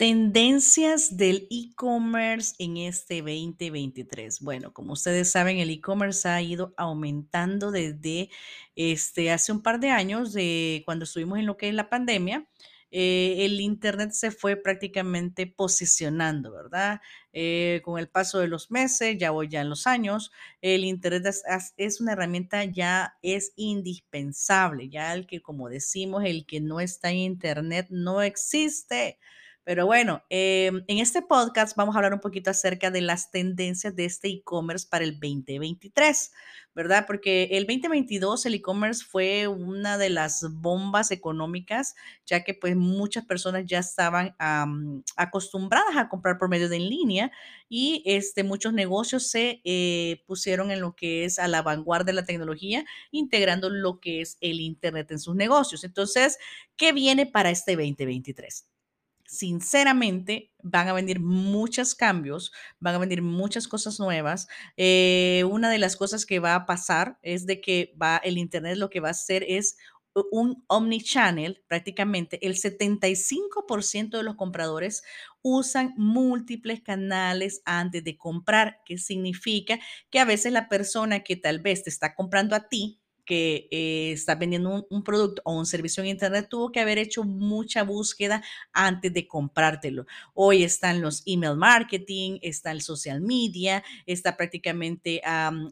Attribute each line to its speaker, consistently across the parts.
Speaker 1: Tendencias del e-commerce en este 2023. Bueno, como ustedes saben, el e-commerce ha ido aumentando desde este, hace un par de años, de cuando estuvimos en lo que es la pandemia. eh, el Internet se fue prácticamente posicionando, ¿verdad? Eh, con el paso de los meses, ya voy ya en los años, el Internet es, una herramienta ya es indispensable, ya el que, como decimos, el que no está en Internet no existe. Pero bueno, em, en este podcast vamos a hablar un poquito acerca de las tendencias de este e-commerce para el 2023, ¿verdad? Porque el 2022 el e-commerce fue una de las bombas económicas, ya que pues muchas personas ya estaban am, acostumbradas a comprar por medio de en línea y este, muchos negocios se eh, pusieron en lo que es a la vanguardia de la tecnología, integrando lo que es el Internet en sus negocios. Entonces, ¿qué viene para este 2023? Sinceramente, van a venir muchos cambios, van a venir muchas cosas nuevas. Eh, una de las cosas que va a pasar es de que va, el Internet lo que va a hacer es un omnichannel, prácticamente el 75% de los compradores usan múltiples canales antes de comprar, que significa que a veces la persona que tal vez te está comprando a ti, que eh, está vendiendo un, producto o un servicio en Internet, tuvo que haber hecho mucha búsqueda antes de comprártelo. Hoy están los email marketing, está el social media, está prácticamente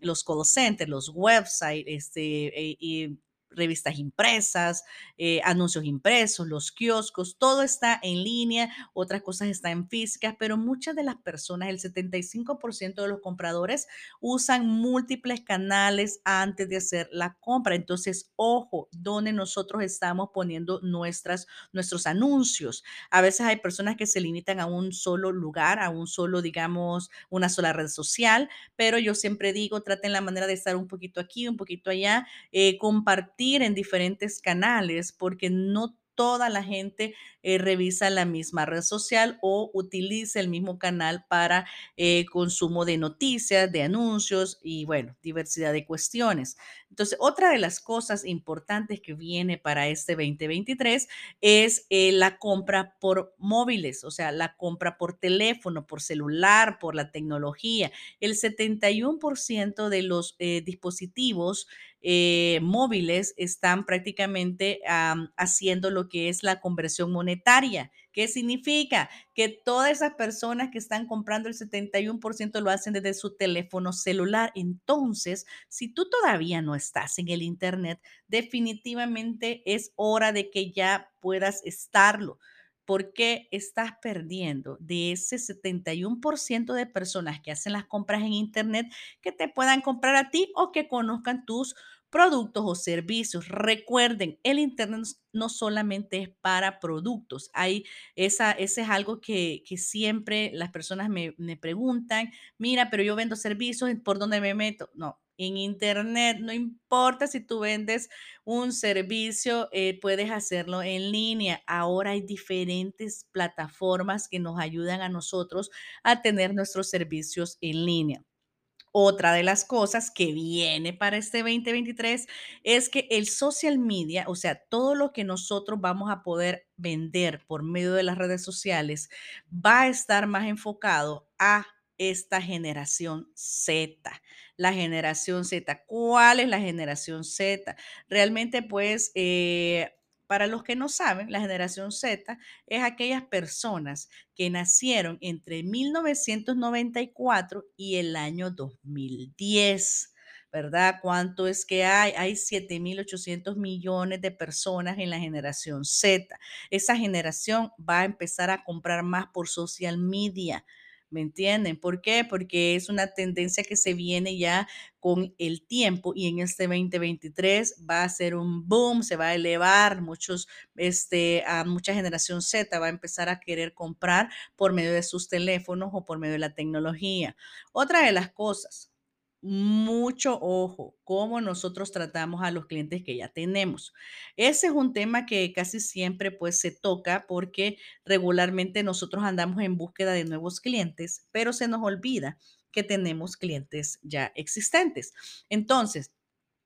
Speaker 1: los call centers, los websites, este, eh, y revistas impresas, eh, anuncios impresos, los kioscos, todo está en línea, otras cosas están físicas, pero muchas de las personas, el 75% de los compradores usan múltiples canales antes de hacer la compra. Entonces, ojo, donde nosotros estamos poniendo nuestras, nuestros anuncios. A veces hay personas que se limitan a un solo lugar, a un solo, digamos, una sola red social, pero yo siempre digo, traten la manera de estar un poquito aquí, un poquito allá, eh, compartir en diferentes canales, porque no toda la gente eh, revisa la misma red social o utiliza el mismo canal para eh, consumo de noticias, de anuncios y bueno, diversidad de cuestiones. Entonces, otra de las cosas importantes que viene para este 2023 es eh, la compra por móviles, o sea, la compra por teléfono, por celular, por la tecnología. El 71% de los dispositivos móviles están prácticamente am, haciendo lo que es la conversión monetaria. ¿Qué significa? Que todas esas personas que están comprando el 71% lo hacen desde su teléfono celular. Entonces, si tú todavía no estás en el Internet, definitivamente es hora de que ya puedas estarlo. Porque estás perdiendo de ese 71% de personas que hacen las compras en Internet que te puedan comprar a ti o que conozcan tus productos o servicios. Recuerden, el Internet no solamente es para productos. Hay esa, ese es algo que, que siempre las personas me, me preguntan, mira, pero yo vendo servicios, ¿por dónde me meto? No, en Internet, no importa si tú vendes un servicio, eh, puedes hacerlo en línea. Ahora hay diferentes plataformas que nos ayudan a nosotros a tener nuestros servicios en línea. Otra de las cosas que viene para este 2023 es que el social media, o sea, todo lo que nosotros vamos a poder vender por medio de las redes sociales, va a estar más enfocado a esta generación Z. La generación Z. ¿Cuál es la generación Z? Realmente, pues, eh, para los que no saben, la generación Z es aquellas personas que nacieron entre 1994 y el año 2010. ¿Verdad? ¿Cuánto es que hay? Hay 7.800 millones de personas en la generación Z. Esa generación va a empezar a comprar más por social media. ¿Me entienden? ¿Por qué? Porque es una tendencia que se viene ya con el tiempo y en este 2023 va a ser un boom, se va a elevar, muchos, este, a mucha generación Z va a empezar a querer comprar por medio de sus teléfonos o por medio de la tecnología. Otra de las cosas, mucho ojo, cómo nosotros tratamos a los clientes que ya tenemos. Ese es un tema que casi siempre pues se toca porque regularmente nosotros andamos en búsqueda de nuevos clientes, pero se nos olvida que tenemos clientes ya existentes. Entonces,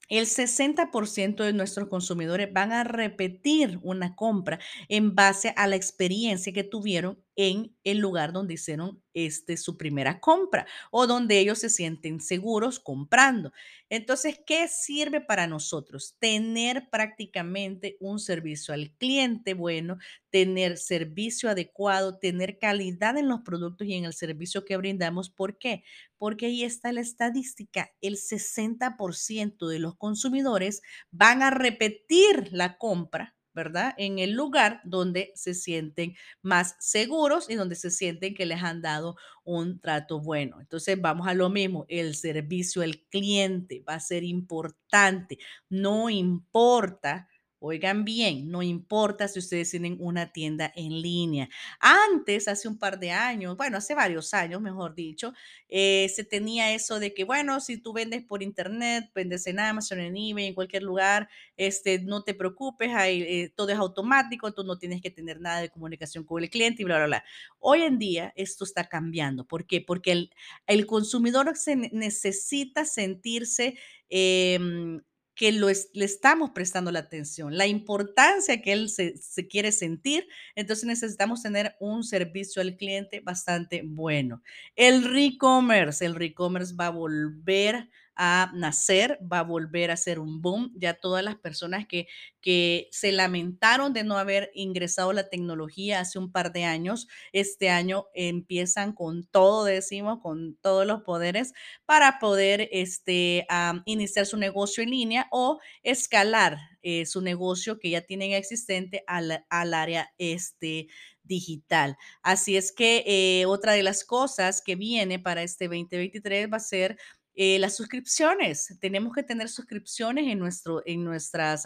Speaker 1: el 60% de nuestros consumidores van a repetir una compra en base a la experiencia que tuvieron en el lugar donde hicieron este, su primera compra o donde ellos se sienten seguros comprando. Entonces, ¿qué sirve para nosotros? Tener prácticamente un servicio al cliente bueno, tener servicio adecuado, tener calidad en los productos y en el servicio que brindamos. ¿Por qué? Porque ahí está la estadística. El 60% de los consumidores van a repetir la compra ¿verdad? En el lugar donde se sienten más seguros y donde se sienten que les han dado un trato bueno. Entonces, vamos a lo mismo, el servicio al cliente va a ser importante. No importa Oigan bien, no importa si ustedes tienen una tienda en línea. Antes, hace un par de años, bueno, hace varios años, mejor dicho, eh, se tenía eso de que, bueno, si tú vendes por internet, vendes en Amazon, en eBay, en cualquier lugar, este, no te preocupes, eh, todo es automático, tú no tienes que tener nada de comunicación con el cliente y bla, bla, bla. Hoy en día esto está cambiando. ¿Por qué? Porque el, consumidor se necesita sentirse... Em, que lo le estamos prestando la atención, la importancia que él se, se quiere sentir. Entonces necesitamos tener un servicio al cliente bastante bueno. El re-commerce, el re-commerce va a volver a nacer, va a volver a ser un boom. Ya todas las personas que, que se lamentaron de no haber ingresado la tecnología hace un par de años, este año empiezan con todo, decimos, con todos los poderes para poder este, iniciar su negocio en línea o escalar eh, su negocio que ya tienen existente al, al área este, digital. Así es que eh, otra de las cosas que viene para este 2023 va a ser eh, las suscripciones, tenemos que tener suscripciones en, nuestro, en, nuestras,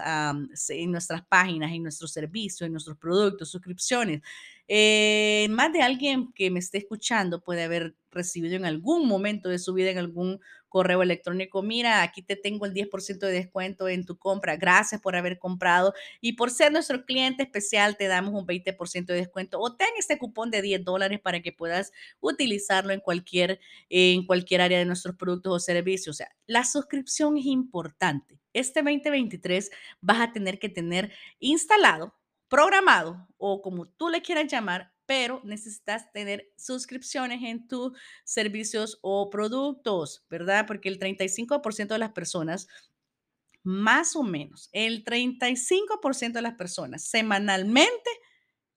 Speaker 1: en nuestras páginas, en nuestros servicios, en nuestros productos, suscripciones. Eh, más de alguien que me esté escuchando puede haber recibido en algún momento de su vida, en algún correo electrónico, mira, aquí te tengo el 10% de descuento en tu compra, gracias por haber comprado y por ser nuestro cliente especial te damos un 20% de descuento o ten este cupón de 10 dólares para que puedas utilizarlo en cualquier, en cualquier área de nuestros productos o servicios. O sea, la suscripción es importante. Este 2023 vas a tener que tener instalado programado o como tú le quieras llamar, pero necesitas tener suscripciones en tus servicios o productos, ¿verdad? Porque el 35% de las personas, más o menos, el 35% de las personas semanalmente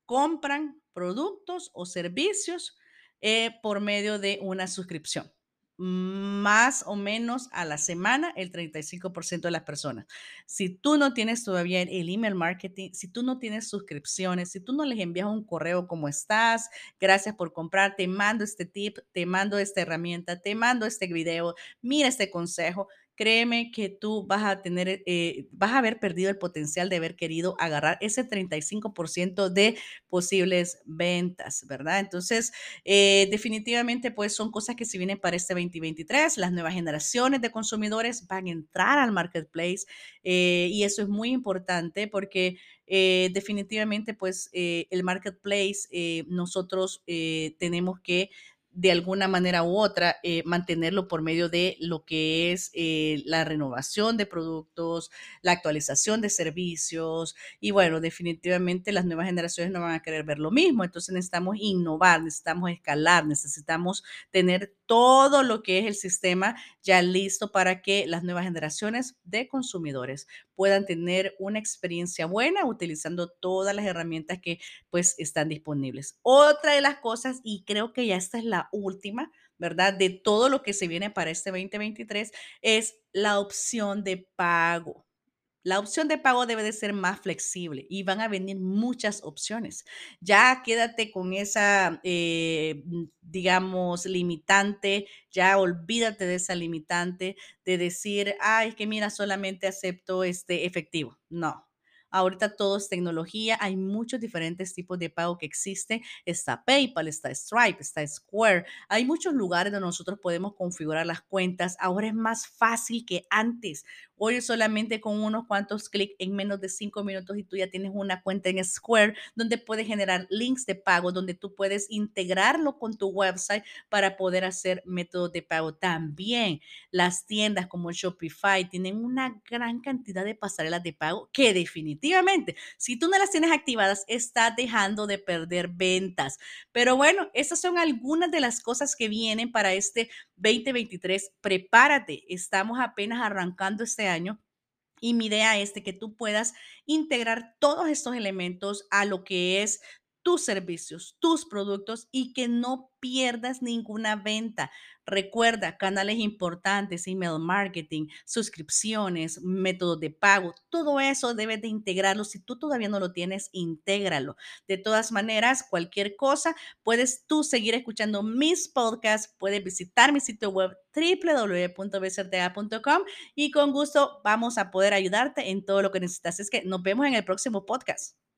Speaker 1: compran productos o servicios eh, por medio de una suscripción más o menos a la semana el 35% de las personas. Si tú no tienes todavía el email marketing, si tú no tienes suscripciones, si tú no les envías un correo como estás, gracias por comprar, te mando este tip, te mando esta herramienta, te mando este video, mira este consejo, créeme que tú vas a tener, eh, vas a haber perdido el potencial de haber querido agarrar ese 35% de posibles ventas, ¿verdad? Entonces, eh, definitivamente, pues son cosas que se vienen para este 2023. Las nuevas generaciones de consumidores van a entrar al marketplace eh, y eso es muy importante porque definitivamente, pues el marketplace, nosotros tenemos que de alguna manera u otra eh, mantenerlo por medio de lo que es eh, la renovación de productos, la actualización de servicios y bueno, definitivamente las nuevas generaciones no van a querer ver lo mismo, entonces necesitamos innovar, necesitamos escalar, necesitamos tener todo lo que es el sistema ya listo para que las nuevas generaciones de consumidores puedan tener una experiencia buena utilizando todas las herramientas que pues están disponibles. Otra de las cosas, y creo que ya esta es la última, ¿verdad? De todo lo que se viene para este 2023, es la opción de pago. La opción de pago debe de ser más flexible y van a venir muchas opciones. Ya quédate con esa, eh, mm, digamos, limitante, ya olvídate de esa limitante de decir, ay, que mira, solamente acepto este efectivo. No, Ahorita todo es tecnología, hay muchos diferentes tipos de pago que existen. Está PayPal, está Stripe, está Square. Hay muchos lugares donde nosotros podemos configurar las cuentas. Ahora es más fácil que antes. Hoy solamente con unos cuantos clics en menos de cinco minutos y tú ya tienes una cuenta en Square donde puedes generar links de pago, donde tú puedes integrarlo con tu website para poder hacer métodos de pago. También las tiendas como Shopify tienen una gran cantidad de pasarelas de pago que definitivamente definitivamente, si tú no las tienes activadas, estás dejando de perder ventas. Pero bueno, esas son algunas de las cosas que vienen para este 2023. Prepárate, estamos apenas arrancando este año y mi idea es de que tú puedas integrar todos estos elementos a lo que es tus servicios, tus productos y que no pierdas ninguna venta. Recuerda, canales importantes, email marketing, suscripciones, métodos de pago, todo eso debes de integrarlo. Si tú todavía no lo tienes, intégralo. De todas maneras, cualquier cosa, puedes tú seguir escuchando mis podcasts, puedes visitar mi sitio web www.bcta.com y con gusto vamos a poder ayudarte en todo lo que necesitas. Es que nos vemos en el próximo podcast.